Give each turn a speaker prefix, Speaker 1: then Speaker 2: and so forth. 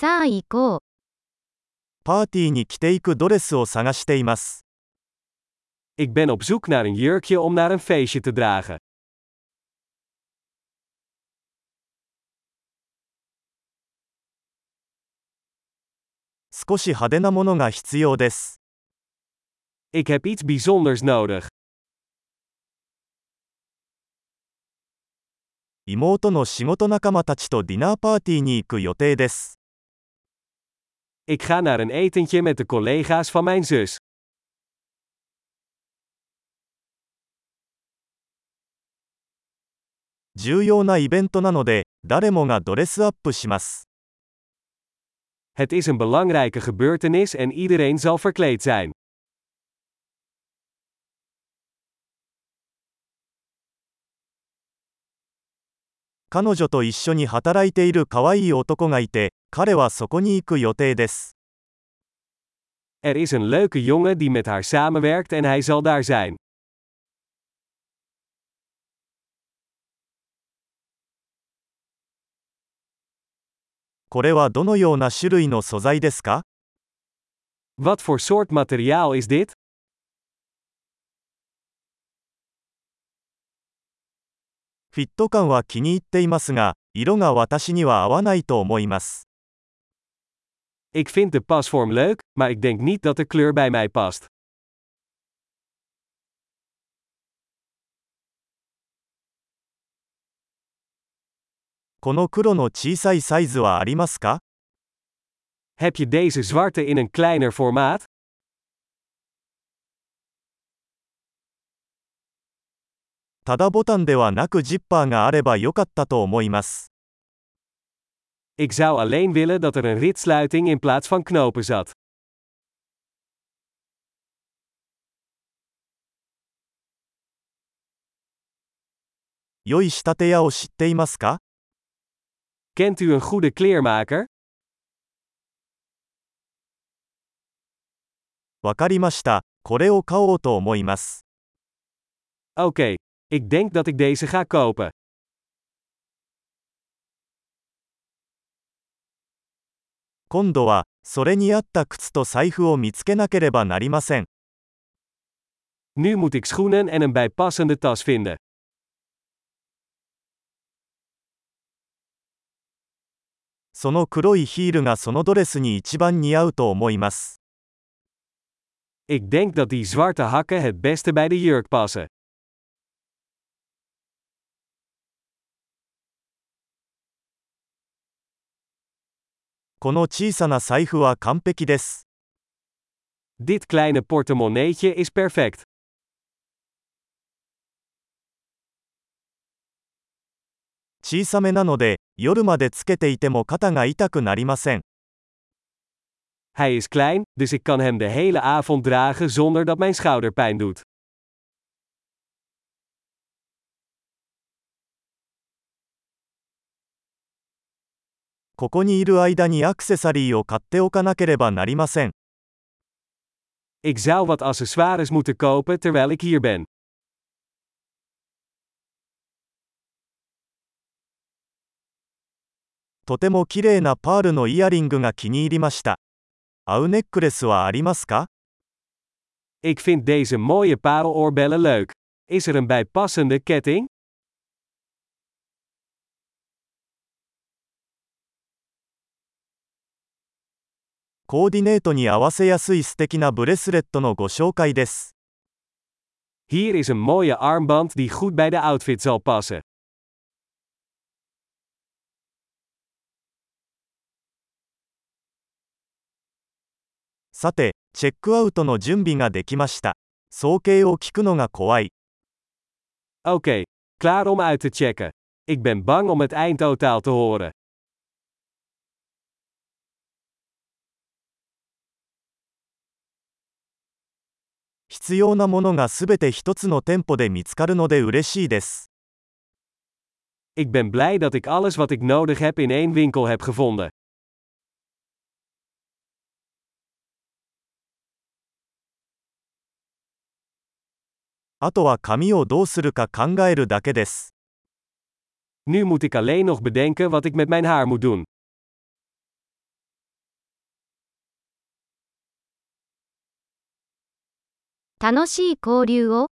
Speaker 1: さあ行こう。
Speaker 2: パーティーに着ていくドレスを探しています。
Speaker 3: Ik ben op zoek naar een jurkje om naar een feestje te dragen.
Speaker 2: 少し派手なものが必要です。
Speaker 3: Ik heb iets bijzonders nodig.
Speaker 2: 妹の仕事仲間たちとディナーパーティーに行く予定です。
Speaker 3: Ik ga naar een etentje met de collega's van mijn zus.
Speaker 2: 重要なイベントなので、誰もがドレスアップします。
Speaker 3: Het is een belangrijke gebeurtenis en iedereen zal verkleed zijn.
Speaker 2: 彼女と一緒に働いている可愛い男がいて、彼はそこに行く予定です。
Speaker 3: Er is een leuke jongen die met haar samenwerkt en hij zal daar zijn.
Speaker 2: これはどのような種類の素材ですか
Speaker 3: Wat voor soort materiaal is dit?
Speaker 2: フィット感は気に入っていますが、色が私には合わないと思います。
Speaker 3: Ik vind de pasvorm leuk, maar ik denk niet dat de kleur bij mij past.
Speaker 2: この黒の小さいサイズはありますか
Speaker 3: Heb je deze zwarte in een kleiner formaat?
Speaker 2: ただボタンではなくジッパーがあればよかったと思います。
Speaker 3: Ik zou alleen willen dat er een ritsluiting in plaats van knopen zat.
Speaker 2: 良い仕立て屋を知っていますか
Speaker 3: Kent u een goede kleermaker?
Speaker 2: わかりました。これを買おうと思います。
Speaker 3: Oké, Ik denk dat ik deze ga kopen.
Speaker 2: Kondoa, Sorenia Mitskenakereba Narimasen.
Speaker 3: Nu moet ik schoenen en een bijpassende tas vinden.
Speaker 2: その黒いヒールがそのドレスに一番似合うと思います。
Speaker 3: Ik denk dat die zwarte hakken het beste bij de jurk passen.
Speaker 2: この小さな財布は完璧です。
Speaker 3: Dit kleine portemonneetje is perfect.
Speaker 2: 小さめなので、夜までつけていても肩が痛くなりません。
Speaker 3: Hij is klein, dus ik kan hem de hele avond dragen zonder dat mijn schouder pijn doet.
Speaker 2: ここにいる間にアクセサリーを買っておかなければなりません。
Speaker 3: Ik zou wat accessoires moeten kopen terwijl ik hier ben.
Speaker 2: とても綺麗なパールのイヤリングが気に入りました。合うネックレスはありますか
Speaker 3: Ik vind deze mooie pareloorbellen leuk. Is er een bijpassende ketting?
Speaker 2: コーディネートに合わせやすい素敵なブレスレットのご紹介です。
Speaker 3: Hier is een mooie armband die goed bij de outfit zal passen.
Speaker 2: さて、チェックアウトの準備ができました。総計を聞くのが怖い。
Speaker 3: Oké, klaar om uit te checken. Ik ben bang om het eindtotaal te horen.
Speaker 2: 必要なものがすべて一つの店舗で見つかるので嬉しいです。
Speaker 3: Ik ben blij dat ik alles wat ik nodig heb in één winkel heb gevonden.
Speaker 2: あとは紙をどうするか考えるだけです。
Speaker 3: Nu moet ik alleen nog bedenken wat ik met mijn haar moet doen.
Speaker 1: 楽しい交流を。